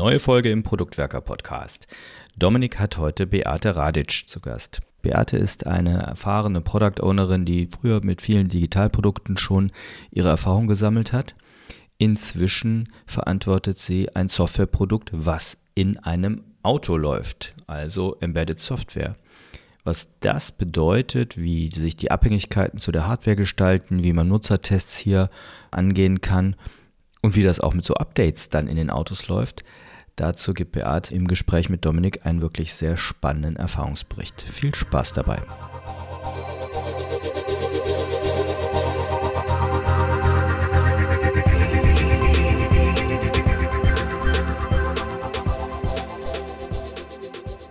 Neue Folge im Produktwerker Podcast. Dominik hat heute Beate Radic zu Gast. Beate ist eine erfahrene Product Ownerin, die früher mit vielen Digitalprodukten schon ihre Erfahrung gesammelt hat. Inzwischen verantwortet sie ein Softwareprodukt, was in einem Auto läuft, also Embedded Software. Was das bedeutet, wie sich die Abhängigkeiten zu der Hardware gestalten, wie man Nutzertests hier angehen kann und wie das auch mit so Updates dann in den Autos läuft, dazu gibt Beat im Gespräch mit Dominik einen wirklich sehr spannenden Erfahrungsbericht. Viel Spaß dabei.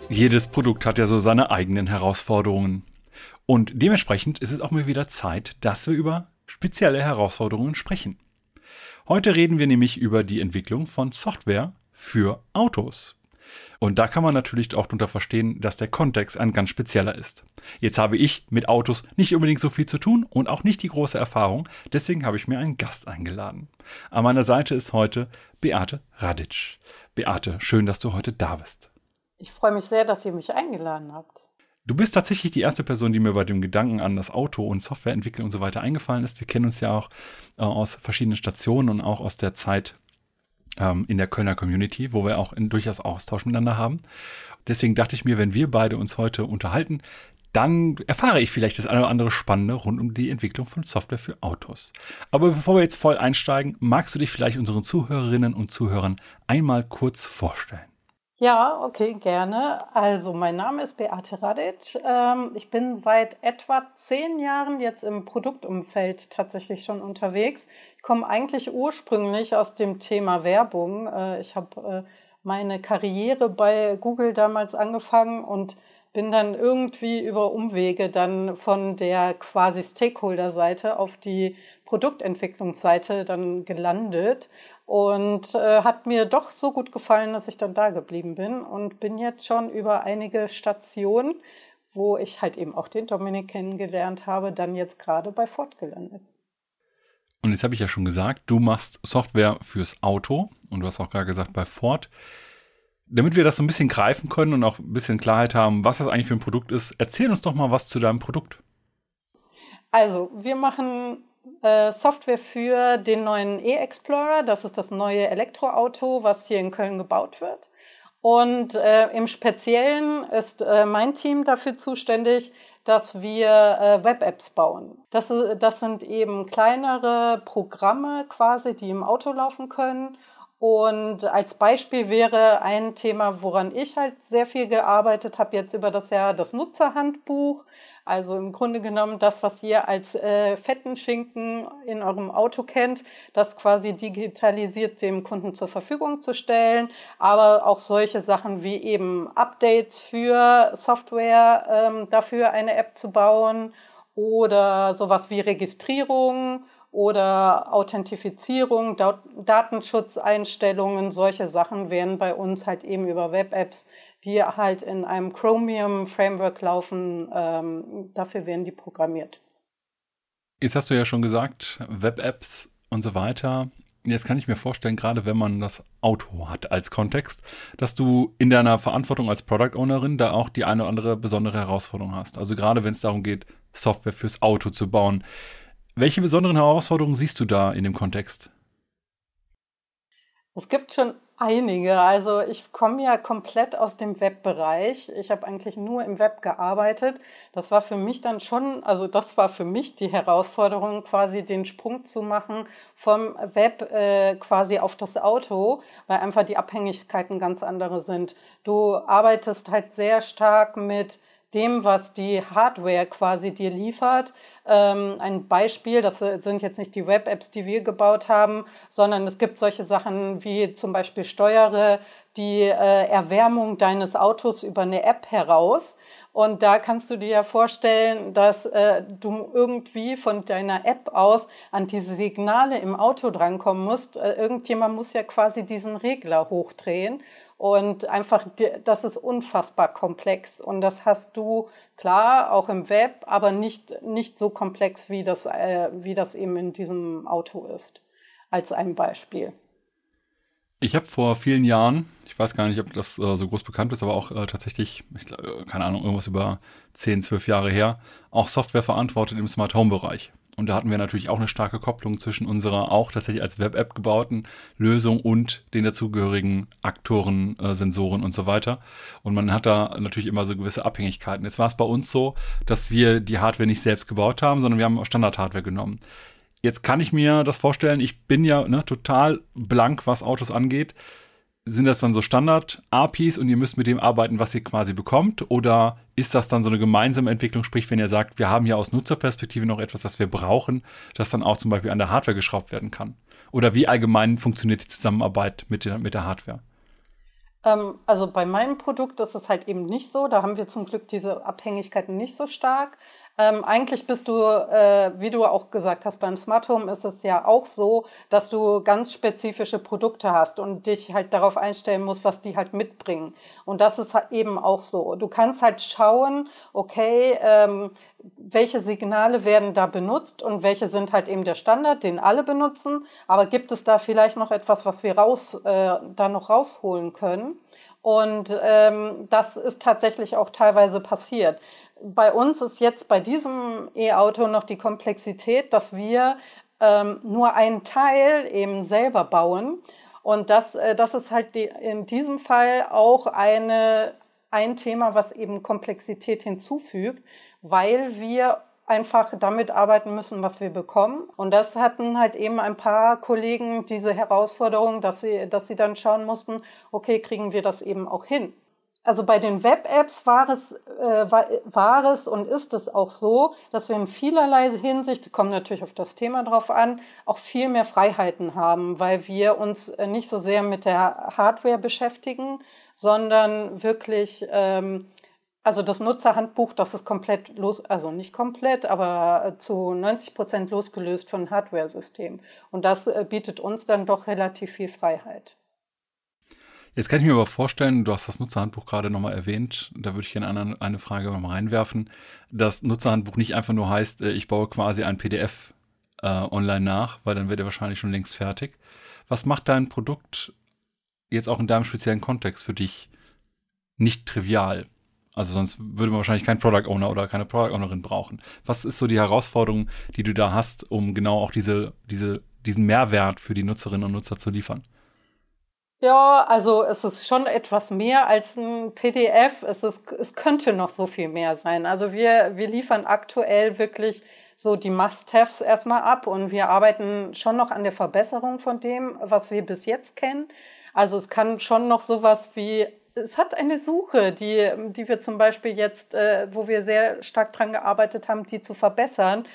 Jedes Produkt hat ja so seine eigenen Herausforderungen. Und dementsprechend ist es auch mal wieder Zeit, dass wir über spezielle Herausforderungen sprechen. Heute reden wir nämlich über die Entwicklung von Software für Autos. Und da kann man natürlich auch darunter verstehen, dass der Kontext ein ganz spezieller ist. Jetzt habe ich mit Autos nicht unbedingt so viel zu tun und auch nicht die große Erfahrung, deswegen habe ich mir einen Gast eingeladen. An meiner Seite ist heute Beate Radic. Beate, schön, dass du heute da bist. Ich freue mich sehr, dass ihr mich eingeladen habt. Du bist tatsächlich die erste Person, die mir bei dem Gedanken an das Auto und Softwareentwicklung und so weiter eingefallen ist. Wir kennen uns ja auch äh, aus verschiedenen Stationen und auch aus der Zeit ähm, in der Kölner Community, wo wir auch in, durchaus Austausch miteinander haben. Deswegen dachte ich mir, wenn wir beide uns heute unterhalten, dann erfahre ich vielleicht das eine oder andere Spannende rund um die Entwicklung von Software für Autos. Aber bevor wir jetzt voll einsteigen, magst du dich vielleicht unseren Zuhörerinnen und Zuhörern einmal kurz vorstellen? Ja, okay, gerne. Also mein Name ist Beate Radic. Ähm, ich bin seit etwa zehn Jahren jetzt im Produktumfeld tatsächlich schon unterwegs. Ich komme eigentlich ursprünglich aus dem Thema Werbung. Äh, ich habe äh, meine Karriere bei Google damals angefangen und bin dann irgendwie über Umwege dann von der quasi Stakeholder-Seite auf die Produktentwicklungsseite dann gelandet und äh, hat mir doch so gut gefallen, dass ich dann da geblieben bin und bin jetzt schon über einige Stationen, wo ich halt eben auch den Dominik kennengelernt habe, dann jetzt gerade bei Ford gelandet. Und jetzt habe ich ja schon gesagt, du machst Software fürs Auto und du hast auch gerade gesagt bei Ford. Damit wir das so ein bisschen greifen können und auch ein bisschen Klarheit haben, was das eigentlich für ein Produkt ist, erzähl uns doch mal was zu deinem Produkt. Also, wir machen äh, Software für den neuen E-Explorer. Das ist das neue Elektroauto, was hier in Köln gebaut wird. Und äh, im Speziellen ist äh, mein Team dafür zuständig, dass wir äh, Web-Apps bauen. Das, das sind eben kleinere Programme quasi, die im Auto laufen können. Und als Beispiel wäre ein Thema, woran ich halt sehr viel gearbeitet habe, jetzt über das Jahr das Nutzerhandbuch. Also im Grunde genommen das, was ihr als äh, fetten Schinken in eurem Auto kennt, das quasi digitalisiert dem Kunden zur Verfügung zu stellen. Aber auch solche Sachen wie eben Updates für Software, ähm, dafür eine App zu bauen oder sowas wie Registrierung oder Authentifizierung, Datenschutzeinstellungen, solche Sachen werden bei uns halt eben über Web-Apps, die halt in einem Chromium-Framework laufen, ähm, dafür werden die programmiert. Jetzt hast du ja schon gesagt, Web-Apps und so weiter. Jetzt kann ich mir vorstellen, gerade wenn man das Auto hat als Kontext, dass du in deiner Verantwortung als Product Ownerin da auch die eine oder andere besondere Herausforderung hast. Also gerade wenn es darum geht, Software fürs Auto zu bauen. Welche besonderen Herausforderungen siehst du da in dem Kontext? Es gibt schon einige. Also ich komme ja komplett aus dem Webbereich. Ich habe eigentlich nur im Web gearbeitet. Das war für mich dann schon, also das war für mich die Herausforderung, quasi den Sprung zu machen vom Web äh, quasi auf das Auto, weil einfach die Abhängigkeiten ganz andere sind. Du arbeitest halt sehr stark mit dem, was die Hardware quasi dir liefert. Ähm, ein Beispiel, das sind jetzt nicht die Web-Apps, die wir gebaut haben, sondern es gibt solche Sachen wie zum Beispiel steuere die äh, Erwärmung deines Autos über eine App heraus. Und da kannst du dir ja vorstellen, dass äh, du irgendwie von deiner App aus an diese Signale im Auto drankommen musst. Äh, irgendjemand muss ja quasi diesen Regler hochdrehen. Und einfach, das ist unfassbar komplex. Und das hast du klar auch im Web, aber nicht, nicht so komplex, wie das, äh, wie das eben in diesem Auto ist. Als ein Beispiel. Ich habe vor vielen Jahren, weiß gar nicht, ob das äh, so groß bekannt ist, aber auch äh, tatsächlich, ich, keine Ahnung, irgendwas über 10, 12 Jahre her, auch Software verantwortet im Smart Home Bereich. Und da hatten wir natürlich auch eine starke Kopplung zwischen unserer auch tatsächlich als Web-App gebauten Lösung und den dazugehörigen Aktoren, äh, Sensoren und so weiter. Und man hat da natürlich immer so gewisse Abhängigkeiten. Jetzt war es bei uns so, dass wir die Hardware nicht selbst gebaut haben, sondern wir haben Standard-Hardware genommen. Jetzt kann ich mir das vorstellen, ich bin ja ne, total blank, was Autos angeht sind das dann so Standard-APIs und ihr müsst mit dem arbeiten, was ihr quasi bekommt? Oder ist das dann so eine gemeinsame Entwicklung? Sprich, wenn ihr sagt, wir haben ja aus Nutzerperspektive noch etwas, das wir brauchen, das dann auch zum Beispiel an der Hardware geschraubt werden kann? Oder wie allgemein funktioniert die Zusammenarbeit mit der, mit der Hardware? Ähm, also bei meinem Produkt ist es halt eben nicht so. Da haben wir zum Glück diese Abhängigkeiten nicht so stark. Ähm, eigentlich bist du, äh, wie du auch gesagt hast, beim Smart Home ist es ja auch so, dass du ganz spezifische Produkte hast und dich halt darauf einstellen musst, was die halt mitbringen. Und das ist halt eben auch so. Du kannst halt schauen, okay, ähm, welche Signale werden da benutzt und welche sind halt eben der Standard, den alle benutzen. Aber gibt es da vielleicht noch etwas, was wir raus, äh, da noch rausholen können? Und ähm, das ist tatsächlich auch teilweise passiert bei uns ist jetzt bei diesem E-Auto noch die Komplexität, dass wir ähm, nur einen Teil eben selber bauen. Und das, äh, das ist halt die, in diesem Fall auch eine, ein Thema, was eben Komplexität hinzufügt, weil wir einfach damit arbeiten müssen, was wir bekommen. Und das hatten halt eben ein paar Kollegen diese Herausforderung, dass sie, dass sie dann schauen mussten, okay, kriegen wir das eben auch hin? Also bei den Web-Apps war es, äh, war, war es und ist es auch so, dass wir in vielerlei Hinsicht, kommt natürlich auf das Thema drauf an, auch viel mehr Freiheiten haben, weil wir uns äh, nicht so sehr mit der Hardware beschäftigen, sondern wirklich, ähm, also das Nutzerhandbuch, das ist komplett los, also nicht komplett, aber zu 90 Prozent losgelöst von Hardware-System. Und das äh, bietet uns dann doch relativ viel Freiheit. Jetzt kann ich mir aber vorstellen, du hast das Nutzerhandbuch gerade nochmal erwähnt, da würde ich gerne eine, eine Frage nochmal reinwerfen. Das Nutzerhandbuch nicht einfach nur heißt, äh, ich baue quasi ein PDF äh, online nach, weil dann wird er wahrscheinlich schon längst fertig. Was macht dein Produkt jetzt auch in deinem speziellen Kontext für dich nicht trivial? Also sonst würde man wahrscheinlich keinen Product Owner oder keine Product Ownerin brauchen. Was ist so die Herausforderung, die du da hast, um genau auch diese, diese, diesen Mehrwert für die Nutzerinnen und Nutzer zu liefern? Ja, also es ist schon etwas mehr als ein PDF. Es, ist, es könnte noch so viel mehr sein. Also wir, wir liefern aktuell wirklich so die Must-Haves erstmal ab und wir arbeiten schon noch an der Verbesserung von dem, was wir bis jetzt kennen. Also es kann schon noch sowas wie, es hat eine Suche, die, die wir zum Beispiel jetzt, äh, wo wir sehr stark dran gearbeitet haben, die zu verbessern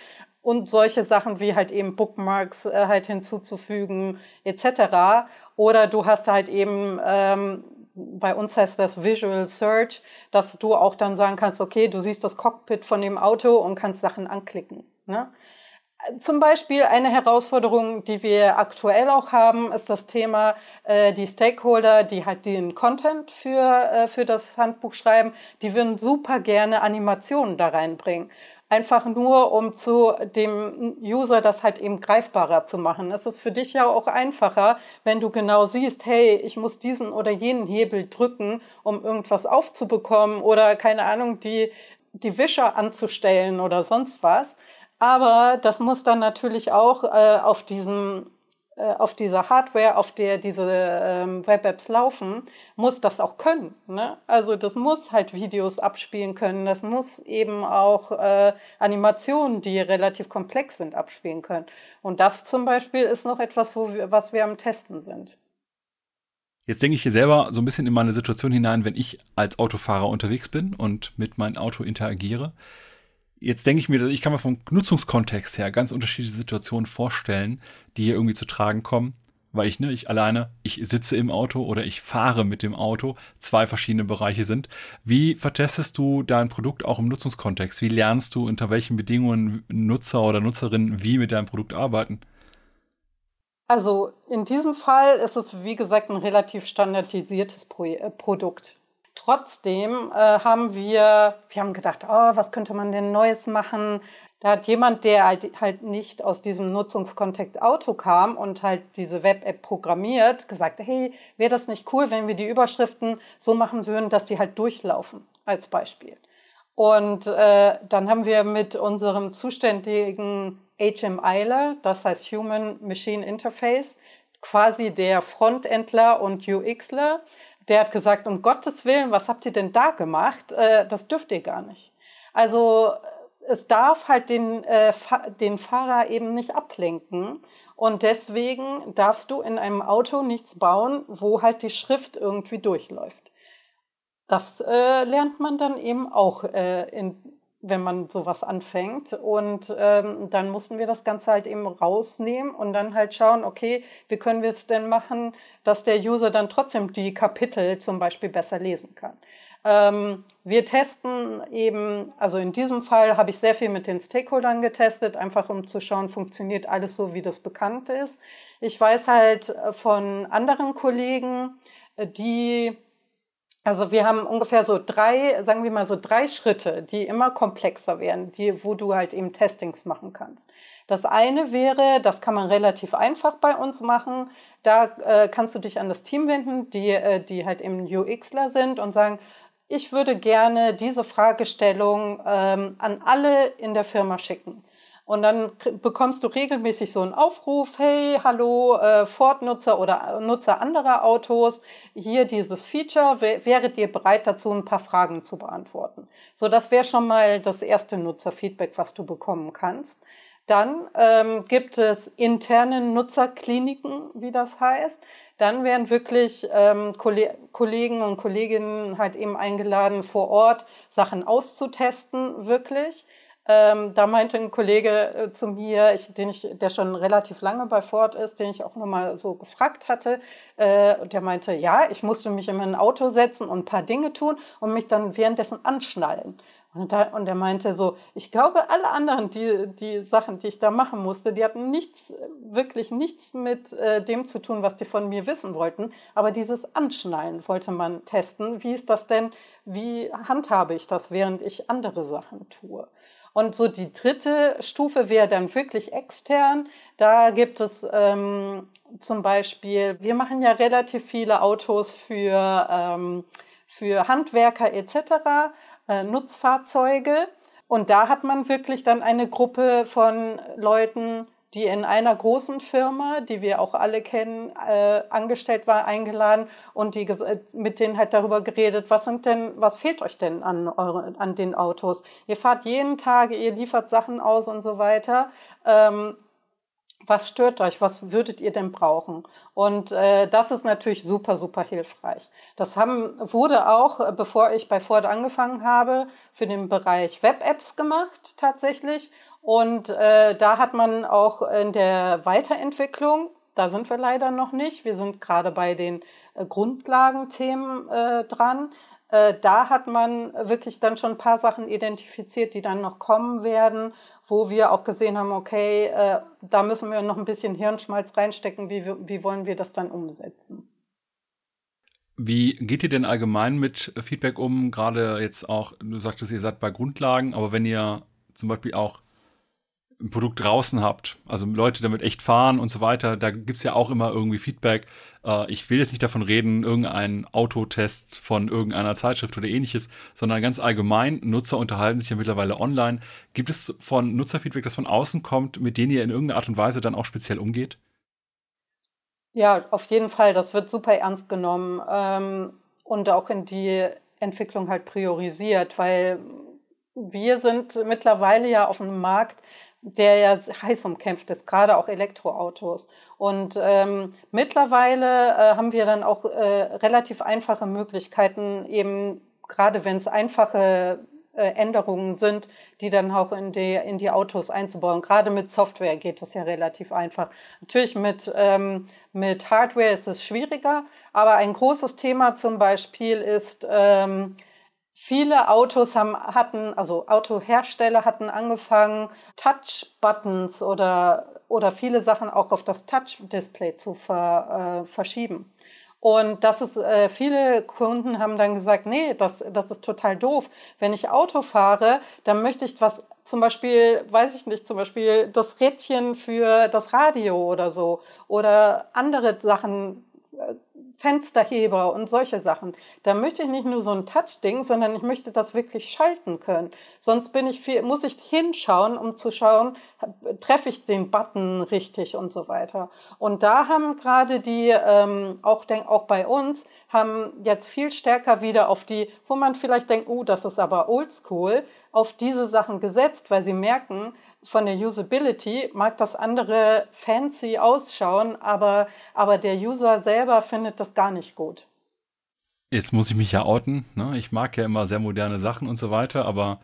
und solche Sachen wie halt eben Bookmarks äh, halt hinzuzufügen etc. Oder du hast halt eben, ähm, bei uns heißt das Visual Search, dass du auch dann sagen kannst, okay, du siehst das Cockpit von dem Auto und kannst Sachen anklicken. Ne? Zum Beispiel eine Herausforderung, die wir aktuell auch haben, ist das Thema, äh, die Stakeholder, die halt den Content für, äh, für das Handbuch schreiben, die würden super gerne Animationen da reinbringen einfach nur, um zu dem User das halt eben greifbarer zu machen. Es ist für dich ja auch einfacher, wenn du genau siehst, hey, ich muss diesen oder jenen Hebel drücken, um irgendwas aufzubekommen oder keine Ahnung, die, die Wischer anzustellen oder sonst was. Aber das muss dann natürlich auch äh, auf diesem auf dieser Hardware, auf der diese ähm, Web-Apps laufen, muss das auch können. Ne? Also das muss halt Videos abspielen können, das muss eben auch äh, Animationen, die relativ komplex sind, abspielen können. Und das zum Beispiel ist noch etwas, wo wir, was wir am Testen sind. Jetzt denke ich hier selber so ein bisschen in meine Situation hinein, wenn ich als Autofahrer unterwegs bin und mit meinem Auto interagiere Jetzt denke ich mir, ich kann mir vom Nutzungskontext her ganz unterschiedliche Situationen vorstellen, die hier irgendwie zu tragen kommen, weil ich, ne, ich alleine, ich sitze im Auto oder ich fahre mit dem Auto, zwei verschiedene Bereiche sind. Wie vertestest du dein Produkt auch im Nutzungskontext? Wie lernst du, unter welchen Bedingungen Nutzer oder Nutzerinnen wie mit deinem Produkt arbeiten? Also in diesem Fall ist es, wie gesagt, ein relativ standardisiertes Pro äh, Produkt. Trotzdem äh, haben wir, wir haben gedacht, oh, was könnte man denn Neues machen? Da hat jemand, der halt, halt nicht aus diesem Nutzungskontext Auto kam und halt diese Web-App programmiert, gesagt, hey, wäre das nicht cool, wenn wir die Überschriften so machen würden, dass die halt durchlaufen, als Beispiel. Und äh, dann haben wir mit unserem zuständigen HMIler, das heißt Human Machine Interface, quasi der Frontendler und UXler, der hat gesagt, um Gottes Willen, was habt ihr denn da gemacht? Äh, das dürft ihr gar nicht. Also es darf halt den, äh, den Fahrer eben nicht ablenken. Und deswegen darfst du in einem Auto nichts bauen, wo halt die Schrift irgendwie durchläuft. Das äh, lernt man dann eben auch, äh, in, wenn man sowas anfängt. Und ähm, dann mussten wir das Ganze halt eben rausnehmen und dann halt schauen, okay, wie können wir es denn machen, dass der User dann trotzdem die Kapitel zum Beispiel besser lesen kann. Ähm, wir testen eben, also in diesem Fall habe ich sehr viel mit den Stakeholdern getestet, einfach um zu schauen, funktioniert alles so, wie das bekannt ist. Ich weiß halt äh, von anderen Kollegen, äh, die also wir haben ungefähr so drei, sagen wir mal so drei Schritte, die immer komplexer werden, die, wo du halt eben Testings machen kannst. Das eine wäre, das kann man relativ einfach bei uns machen. Da äh, kannst du dich an das Team wenden, die, äh, die halt eben UXler sind und sagen, ich würde gerne diese Fragestellung ähm, an alle in der Firma schicken. Und dann bekommst du regelmäßig so einen Aufruf, hey, hallo, äh, Ford-Nutzer oder Nutzer anderer Autos, hier dieses Feature, wäret ihr bereit dazu, ein paar Fragen zu beantworten? So, das wäre schon mal das erste Nutzerfeedback, was du bekommen kannst. Dann ähm, gibt es interne Nutzerkliniken, wie das heißt. Dann werden wirklich ähm, Kollegen und Kolleginnen halt eben eingeladen, vor Ort Sachen auszutesten, wirklich. Ähm, da meinte ein Kollege äh, zu mir, ich, den ich, der schon relativ lange bei Ford ist, den ich auch nochmal so gefragt hatte, äh, und der meinte, ja, ich musste mich in ein Auto setzen und ein paar Dinge tun und mich dann währenddessen anschnallen. Und, da, und er meinte so, ich glaube, alle anderen, die, die Sachen, die ich da machen musste, die hatten nichts, wirklich nichts mit äh, dem zu tun, was die von mir wissen wollten. Aber dieses Anschnallen wollte man testen. Wie ist das denn? Wie handhabe ich das, während ich andere Sachen tue? Und so die dritte Stufe wäre dann wirklich extern. Da gibt es ähm, zum Beispiel, wir machen ja relativ viele Autos für, ähm, für Handwerker etc äh, Nutzfahrzeuge. Und da hat man wirklich dann eine Gruppe von Leuten, die in einer großen Firma, die wir auch alle kennen, äh, angestellt war, eingeladen und die mit denen halt darüber geredet, was sind denn, was fehlt euch denn an eure, an den Autos? Ihr fahrt jeden Tag, ihr liefert Sachen aus und so weiter. Ähm, was stört euch? Was würdet ihr denn brauchen? Und äh, das ist natürlich super, super hilfreich. Das haben, wurde auch, äh, bevor ich bei Ford angefangen habe, für den Bereich Web-Apps gemacht tatsächlich. Und äh, da hat man auch in der Weiterentwicklung, da sind wir leider noch nicht, wir sind gerade bei den äh, Grundlagenthemen äh, dran, äh, da hat man wirklich dann schon ein paar Sachen identifiziert, die dann noch kommen werden, wo wir auch gesehen haben, okay, äh, da müssen wir noch ein bisschen Hirnschmalz reinstecken, wie, wie wollen wir das dann umsetzen. Wie geht ihr denn allgemein mit Feedback um? Gerade jetzt auch, du sagtest, ihr seid bei Grundlagen, aber wenn ihr zum Beispiel auch ein Produkt draußen habt, also Leute damit echt fahren und so weiter, da gibt es ja auch immer irgendwie Feedback. Äh, ich will jetzt nicht davon reden, irgendein Autotest von irgendeiner Zeitschrift oder ähnliches, sondern ganz allgemein, Nutzer unterhalten sich ja mittlerweile online. Gibt es von Nutzerfeedback, das von außen kommt, mit denen ihr in irgendeiner Art und Weise dann auch speziell umgeht? Ja, auf jeden Fall. Das wird super ernst genommen ähm, und auch in die Entwicklung halt priorisiert, weil wir sind mittlerweile ja auf einem Markt, der ja heiß umkämpft ist, gerade auch Elektroautos. Und ähm, mittlerweile äh, haben wir dann auch äh, relativ einfache Möglichkeiten, eben gerade wenn es einfache äh, Änderungen sind, die dann auch in die, in die Autos einzubauen. Gerade mit Software geht das ja relativ einfach. Natürlich mit, ähm, mit Hardware ist es schwieriger, aber ein großes Thema zum Beispiel ist, ähm, Viele Autos haben, hatten, also Autohersteller hatten angefangen, Touch-Buttons oder, oder viele Sachen auch auf das Touch-Display zu ver, äh, verschieben. Und das ist, äh, viele Kunden haben dann gesagt, nee, das, das ist total doof. Wenn ich Auto fahre, dann möchte ich was, zum Beispiel, weiß ich nicht, zum Beispiel das Rädchen für das Radio oder so oder andere Sachen, äh, Fensterheber und solche Sachen. Da möchte ich nicht nur so ein Touch-Ding, sondern ich möchte das wirklich schalten können. Sonst bin ich viel, muss ich hinschauen, um zu schauen, treffe ich den Button richtig und so weiter. Und da haben gerade die, ähm, auch, denk, auch bei uns, haben jetzt viel stärker wieder auf die, wo man vielleicht denkt, oh, das ist aber oldschool, auf diese Sachen gesetzt, weil sie merken, von der Usability mag das andere fancy ausschauen, aber, aber der User selber findet das gar nicht gut. Jetzt muss ich mich ja outen. Ne? Ich mag ja immer sehr moderne Sachen und so weiter, aber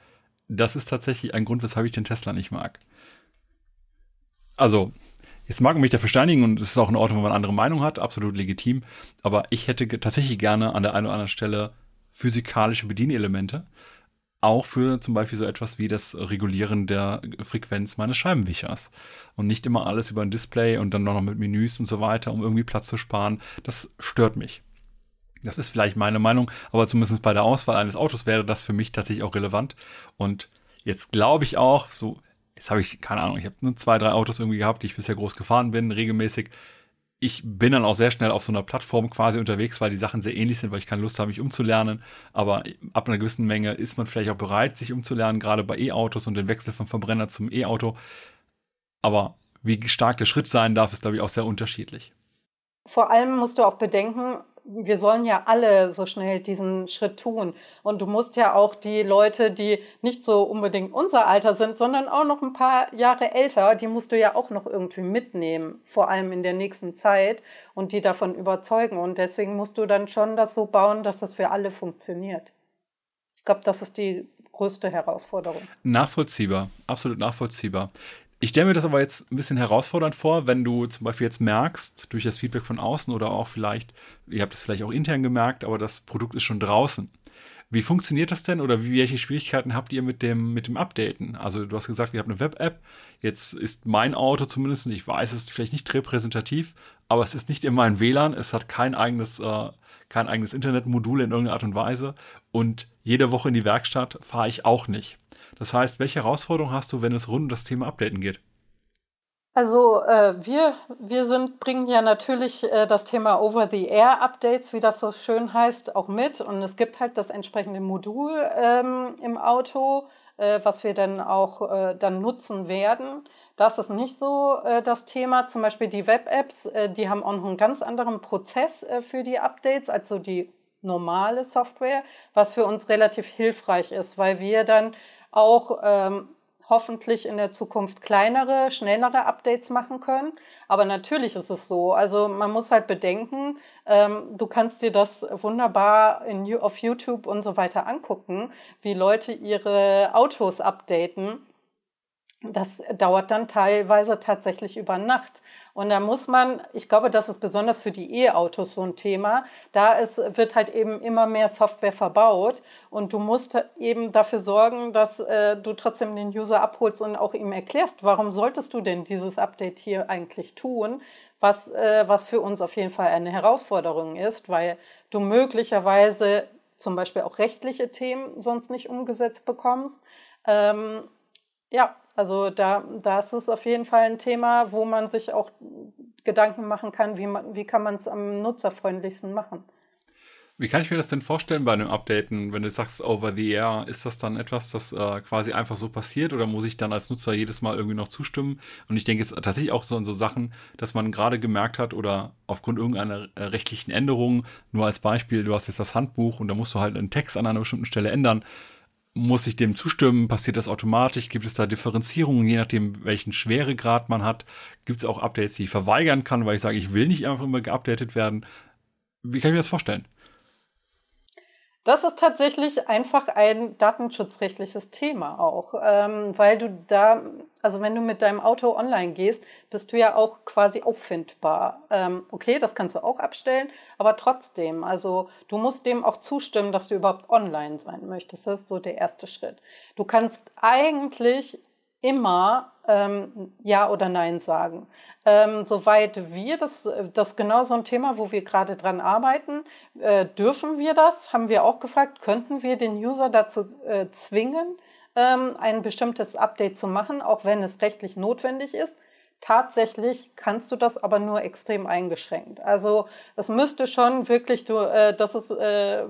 das ist tatsächlich ein Grund, weshalb ich den Tesla nicht mag. Also, jetzt mag man mich dafür steinigen und es ist auch in Ordnung, wenn man eine andere Meinung hat, absolut legitim, aber ich hätte tatsächlich gerne an der einen oder anderen Stelle physikalische Bedienelemente auch für zum Beispiel so etwas wie das Regulieren der Frequenz meines Scheibenwichers. Und nicht immer alles über ein Display und dann noch mit Menüs und so weiter, um irgendwie Platz zu sparen. Das stört mich. Das ist vielleicht meine Meinung, aber zumindest bei der Auswahl eines Autos wäre das für mich tatsächlich auch relevant. Und jetzt glaube ich auch, so, jetzt habe ich, keine Ahnung, ich habe nur zwei, drei Autos irgendwie gehabt, die ich bisher groß gefahren bin, regelmäßig ich bin dann auch sehr schnell auf so einer Plattform quasi unterwegs, weil die Sachen sehr ähnlich sind, weil ich keine Lust habe, mich umzulernen. Aber ab einer gewissen Menge ist man vielleicht auch bereit, sich umzulernen, gerade bei E-Autos und den Wechsel vom Verbrenner zum E-Auto. Aber wie stark der Schritt sein darf, ist, glaube ich, auch sehr unterschiedlich. Vor allem musst du auch bedenken, wir sollen ja alle so schnell diesen Schritt tun. Und du musst ja auch die Leute, die nicht so unbedingt unser Alter sind, sondern auch noch ein paar Jahre älter, die musst du ja auch noch irgendwie mitnehmen, vor allem in der nächsten Zeit und die davon überzeugen. Und deswegen musst du dann schon das so bauen, dass das für alle funktioniert. Ich glaube, das ist die größte Herausforderung. Nachvollziehbar, absolut nachvollziehbar. Ich stelle mir das aber jetzt ein bisschen herausfordernd vor, wenn du zum Beispiel jetzt merkst, durch das Feedback von außen oder auch vielleicht, ihr habt es vielleicht auch intern gemerkt, aber das Produkt ist schon draußen. Wie funktioniert das denn oder wie, welche Schwierigkeiten habt ihr mit dem, mit dem Updaten? Also du hast gesagt, ihr habt eine Web-App. Jetzt ist mein Auto zumindest, ich weiß, es ist vielleicht nicht repräsentativ, aber es ist nicht in meinem WLAN. Es hat kein eigenes, äh, kein eigenes Internetmodul in irgendeiner Art und Weise. Und jede Woche in die Werkstatt fahre ich auch nicht. Das heißt, welche Herausforderungen hast du, wenn es rund um das Thema Updaten geht? Also äh, wir, wir sind, bringen ja natürlich äh, das Thema Over-the-Air-Updates, wie das so schön heißt, auch mit. Und es gibt halt das entsprechende Modul ähm, im Auto, äh, was wir dann auch äh, dann nutzen werden. Das ist nicht so äh, das Thema. Zum Beispiel die Web-Apps, äh, die haben auch noch einen ganz anderen Prozess für die Updates, also die normale Software, was für uns relativ hilfreich ist, weil wir dann auch ähm, hoffentlich in der Zukunft kleinere, schnellere Updates machen können. Aber natürlich ist es so. Also man muss halt bedenken, ähm, du kannst dir das wunderbar in, auf YouTube und so weiter angucken, wie Leute ihre Autos updaten. Das dauert dann teilweise tatsächlich über Nacht. Und da muss man, ich glaube, das ist besonders für die E-Autos so ein Thema, da ist, wird halt eben immer mehr Software verbaut. Und du musst eben dafür sorgen, dass äh, du trotzdem den User abholst und auch ihm erklärst, warum solltest du denn dieses Update hier eigentlich tun, was, äh, was für uns auf jeden Fall eine Herausforderung ist, weil du möglicherweise zum Beispiel auch rechtliche Themen sonst nicht umgesetzt bekommst. Ähm, ja, also da, das ist auf jeden Fall ein Thema, wo man sich auch Gedanken machen kann, wie, man, wie kann man es am nutzerfreundlichsten machen. Wie kann ich mir das denn vorstellen bei einem Updaten, wenn du sagst over the air? Ist das dann etwas, das äh, quasi einfach so passiert oder muss ich dann als Nutzer jedes Mal irgendwie noch zustimmen? Und ich denke, es ist tatsächlich auch so an so Sachen, dass man gerade gemerkt hat oder aufgrund irgendeiner äh, rechtlichen Änderung, nur als Beispiel, du hast jetzt das Handbuch und da musst du halt einen Text an einer bestimmten Stelle ändern muss ich dem zustimmen? Passiert das automatisch? Gibt es da Differenzierungen, je nachdem, welchen Schweregrad man hat? Gibt es auch Updates, die ich verweigern kann, weil ich sage, ich will nicht einfach immer geupdatet werden? Wie kann ich mir das vorstellen? Das ist tatsächlich einfach ein datenschutzrechtliches Thema auch, ähm, weil du da, also wenn du mit deinem Auto online gehst, bist du ja auch quasi auffindbar. Ähm, okay, das kannst du auch abstellen, aber trotzdem, also du musst dem auch zustimmen, dass du überhaupt online sein möchtest. Das ist so der erste Schritt. Du kannst eigentlich immer ähm, Ja oder Nein sagen. Ähm, soweit wir, das, das ist genau so ein Thema, wo wir gerade dran arbeiten, äh, dürfen wir das? Haben wir auch gefragt, könnten wir den User dazu äh, zwingen, ähm, ein bestimmtes Update zu machen, auch wenn es rechtlich notwendig ist? Tatsächlich kannst du das aber nur extrem eingeschränkt. Also es müsste schon wirklich, du, äh, das ist äh,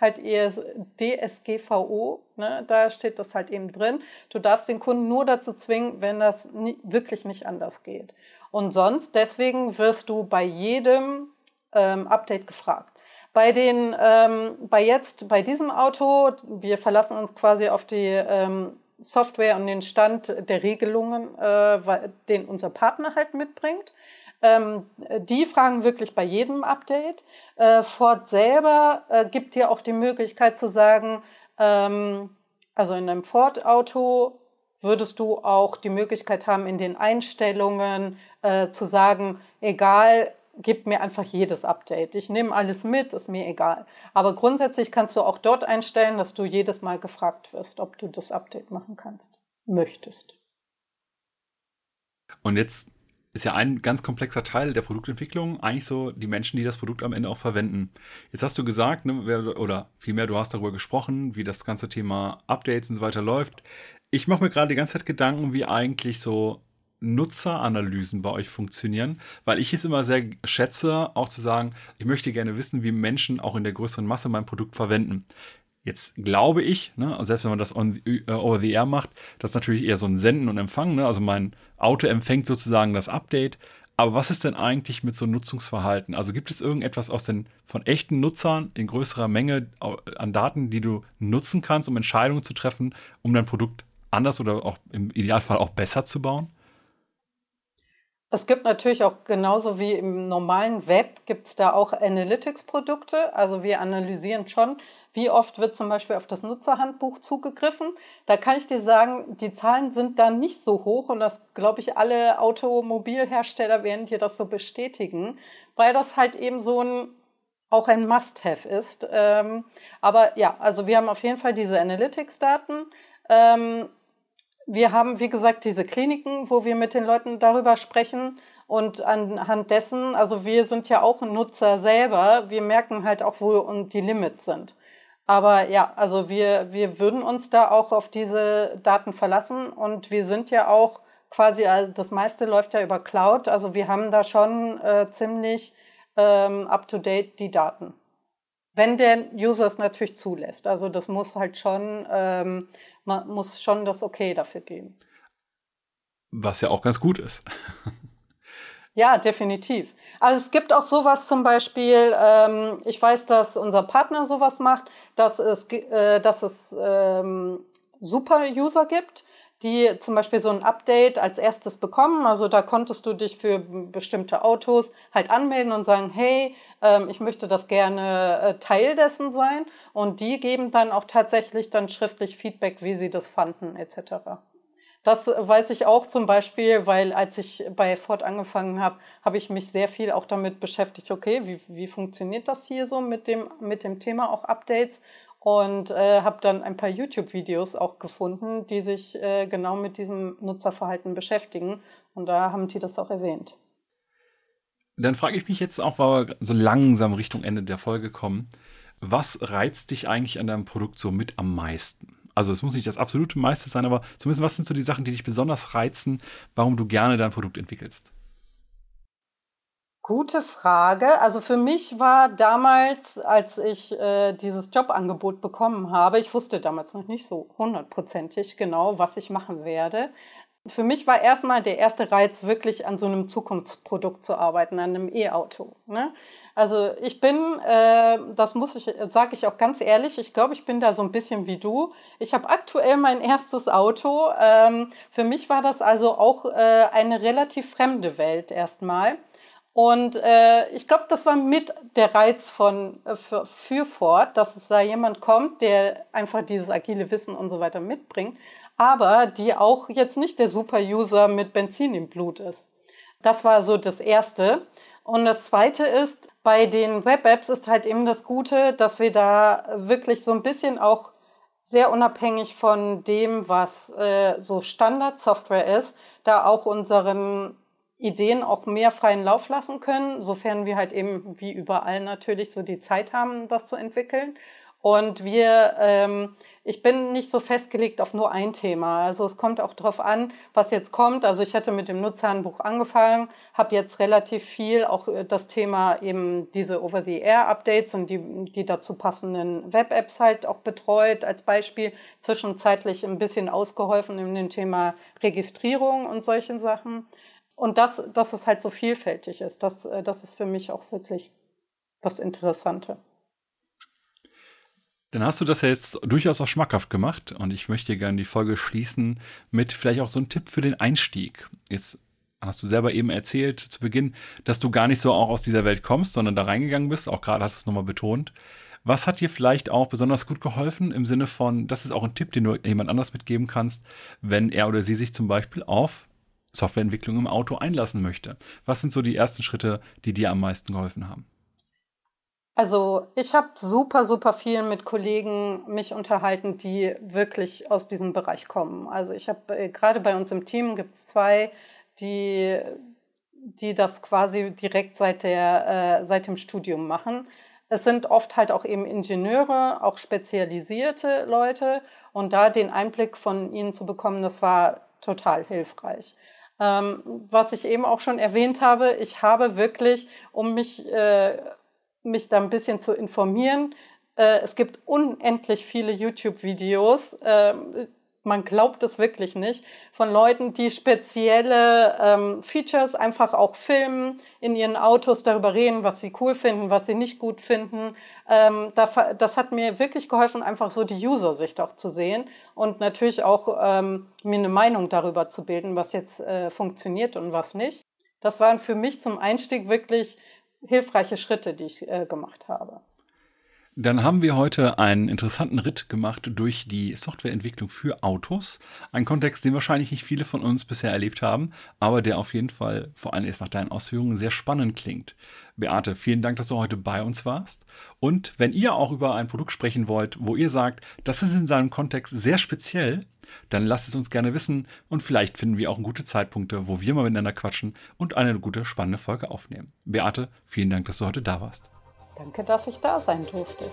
halt eher DSGVO, ne? da steht das halt eben drin. Du darfst den Kunden nur dazu zwingen, wenn das nie, wirklich nicht anders geht. Und sonst, deswegen wirst du bei jedem ähm, Update gefragt. Bei den, ähm, bei jetzt, bei diesem Auto, wir verlassen uns quasi auf die ähm, Software und den Stand der Regelungen, äh, den unser Partner halt mitbringt. Ähm, die fragen wirklich bei jedem Update. Äh, Ford selber äh, gibt dir auch die Möglichkeit zu sagen, ähm, also in einem Ford-Auto würdest du auch die Möglichkeit haben, in den Einstellungen äh, zu sagen, egal, gib mir einfach jedes Update. Ich nehme alles mit, ist mir egal. Aber grundsätzlich kannst du auch dort einstellen, dass du jedes Mal gefragt wirst, ob du das Update machen kannst, möchtest. Und jetzt ist ja ein ganz komplexer Teil der Produktentwicklung eigentlich so die Menschen, die das Produkt am Ende auch verwenden. Jetzt hast du gesagt, ne, oder vielmehr, du hast darüber gesprochen, wie das ganze Thema Updates und so weiter läuft. Ich mache mir gerade die ganze Zeit Gedanken, wie eigentlich so Nutzeranalysen bei euch funktionieren, weil ich es immer sehr schätze, auch zu sagen, ich möchte gerne wissen, wie Menschen auch in der größeren Masse mein Produkt verwenden. Jetzt glaube ich, ne, selbst wenn man das on, uh, over the air macht, das ist natürlich eher so ein Senden und Empfangen. Ne? Also mein Auto empfängt sozusagen das Update. Aber was ist denn eigentlich mit so Nutzungsverhalten? Also gibt es irgendetwas aus den von echten Nutzern in größerer Menge an Daten, die du nutzen kannst, um Entscheidungen zu treffen, um dein Produkt anders oder auch im Idealfall auch besser zu bauen? Es gibt natürlich auch genauso wie im normalen Web gibt es da auch Analytics-Produkte. Also wir analysieren schon, wie oft wird zum Beispiel auf das Nutzerhandbuch zugegriffen. Da kann ich dir sagen, die Zahlen sind da nicht so hoch und das glaube ich alle Automobilhersteller werden dir das so bestätigen, weil das halt eben so ein auch ein Must-Have ist. Ähm, aber ja, also wir haben auf jeden Fall diese Analytics-Daten. Wir haben, wie gesagt, diese Kliniken, wo wir mit den Leuten darüber sprechen. Und anhand dessen, also wir sind ja auch Nutzer selber, wir merken halt auch, wo die Limits sind. Aber ja, also wir, wir würden uns da auch auf diese Daten verlassen und wir sind ja auch quasi, also das meiste läuft ja über Cloud, also wir haben da schon äh, ziemlich ähm, up-to-date die Daten. Wenn der User es natürlich zulässt. Also das muss halt schon ähm, man muss schon das Okay dafür geben. Was ja auch ganz gut ist. Ja, definitiv. Also es gibt auch sowas zum Beispiel, ähm, ich weiß, dass unser Partner sowas macht, dass es, äh, dass es ähm, Super-User gibt, die zum Beispiel so ein Update als erstes bekommen. Also da konntest du dich für bestimmte Autos halt anmelden und sagen, hey, ähm, ich möchte das gerne äh, Teil dessen sein. Und die geben dann auch tatsächlich dann schriftlich Feedback, wie sie das fanden etc. Das weiß ich auch zum Beispiel, weil als ich bei Ford angefangen habe, habe ich mich sehr viel auch damit beschäftigt, okay, wie, wie funktioniert das hier so mit dem, mit dem Thema auch Updates und äh, habe dann ein paar YouTube-Videos auch gefunden, die sich äh, genau mit diesem Nutzerverhalten beschäftigen. Und da haben die das auch erwähnt. Dann frage ich mich jetzt auch, weil wir so langsam Richtung Ende der Folge kommen, was reizt dich eigentlich an deinem Produkt so mit am meisten? Also es muss nicht das absolute meiste sein, aber zumindest was sind so die Sachen, die dich besonders reizen, warum du gerne dein Produkt entwickelst? Gute Frage. Also für mich war damals, als ich äh, dieses Jobangebot bekommen habe, ich wusste damals noch nicht so hundertprozentig genau, was ich machen werde. Für mich war erstmal der erste Reiz, wirklich an so einem Zukunftsprodukt zu arbeiten, an einem E-Auto. Ne? Also ich bin, äh, das muss ich, sage ich auch ganz ehrlich, ich glaube, ich bin da so ein bisschen wie du. Ich habe aktuell mein erstes Auto. Ähm, für mich war das also auch äh, eine relativ fremde Welt erstmal. Und äh, ich glaube, das war mit der Reiz von äh, für, für Ford, dass es da jemand kommt, der einfach dieses agile Wissen und so weiter mitbringt, aber die auch jetzt nicht der Super-User mit Benzin im Blut ist. Das war so das Erste. Und das Zweite ist, bei den Web-Apps ist halt eben das Gute, dass wir da wirklich so ein bisschen auch sehr unabhängig von dem, was äh, so Standardsoftware ist, da auch unseren Ideen auch mehr freien Lauf lassen können, sofern wir halt eben wie überall natürlich so die Zeit haben, das zu entwickeln. Und wir, ähm, ich bin nicht so festgelegt auf nur ein Thema. Also es kommt auch darauf an, was jetzt kommt. Also ich hatte mit dem Nutzerhandbuch angefangen, habe jetzt relativ viel auch äh, das Thema eben diese Over-the-Air-Updates und die, die dazu passenden Web-Apps halt auch betreut als Beispiel. Zwischenzeitlich ein bisschen ausgeholfen in dem Thema Registrierung und solchen Sachen. Und das, dass es halt so vielfältig ist, das, äh, das ist für mich auch wirklich das Interessante. Dann hast du das ja jetzt durchaus auch schmackhaft gemacht und ich möchte gerne die Folge schließen mit vielleicht auch so einem Tipp für den Einstieg. Jetzt hast du selber eben erzählt zu Beginn, dass du gar nicht so auch aus dieser Welt kommst, sondern da reingegangen bist. Auch gerade hast du es nochmal betont. Was hat dir vielleicht auch besonders gut geholfen im Sinne von, das ist auch ein Tipp, den du jemand anders mitgeben kannst, wenn er oder sie sich zum Beispiel auf Softwareentwicklung im Auto einlassen möchte? Was sind so die ersten Schritte, die dir am meisten geholfen haben? Also ich habe super, super viel mit Kollegen mich unterhalten, die wirklich aus diesem Bereich kommen. Also ich habe äh, gerade bei uns im Team gibt es zwei, die, die das quasi direkt seit, der, äh, seit dem Studium machen. Es sind oft halt auch eben Ingenieure, auch spezialisierte Leute. Und da den Einblick von ihnen zu bekommen, das war total hilfreich. Ähm, was ich eben auch schon erwähnt habe, ich habe wirklich, um mich äh, mich da ein bisschen zu informieren. Äh, es gibt unendlich viele YouTube-Videos. Äh, man glaubt es wirklich nicht, von Leuten, die spezielle ähm, Features einfach auch filmen, in ihren Autos darüber reden, was sie cool finden, was sie nicht gut finden. Ähm, da, das hat mir wirklich geholfen, einfach so die User-Sicht auch zu sehen und natürlich auch ähm, mir eine Meinung darüber zu bilden, was jetzt äh, funktioniert und was nicht. Das waren für mich zum Einstieg wirklich hilfreiche Schritte, die ich äh, gemacht habe. Dann haben wir heute einen interessanten Ritt gemacht durch die Softwareentwicklung für Autos. Ein Kontext, den wahrscheinlich nicht viele von uns bisher erlebt haben, aber der auf jeden Fall, vor allem erst nach deinen Ausführungen, sehr spannend klingt. Beate, vielen Dank, dass du heute bei uns warst. Und wenn ihr auch über ein Produkt sprechen wollt, wo ihr sagt, das ist in seinem Kontext sehr speziell, dann lasst es uns gerne wissen und vielleicht finden wir auch gute Zeitpunkte, wo wir mal miteinander quatschen und eine gute, spannende Folge aufnehmen. Beate, vielen Dank, dass du heute da warst. Danke, dass ich da sein durfte.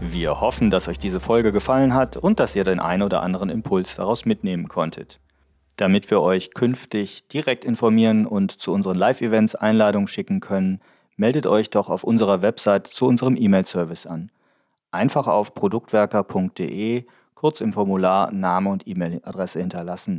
Wir hoffen, dass euch diese Folge gefallen hat und dass ihr den ein oder anderen Impuls daraus mitnehmen konntet. Damit wir euch künftig direkt informieren und zu unseren Live-Events Einladungen schicken können, meldet euch doch auf unserer Website zu unserem E-Mail-Service an. Einfach auf produktwerker.de kurz im Formular Name und E-Mail-Adresse hinterlassen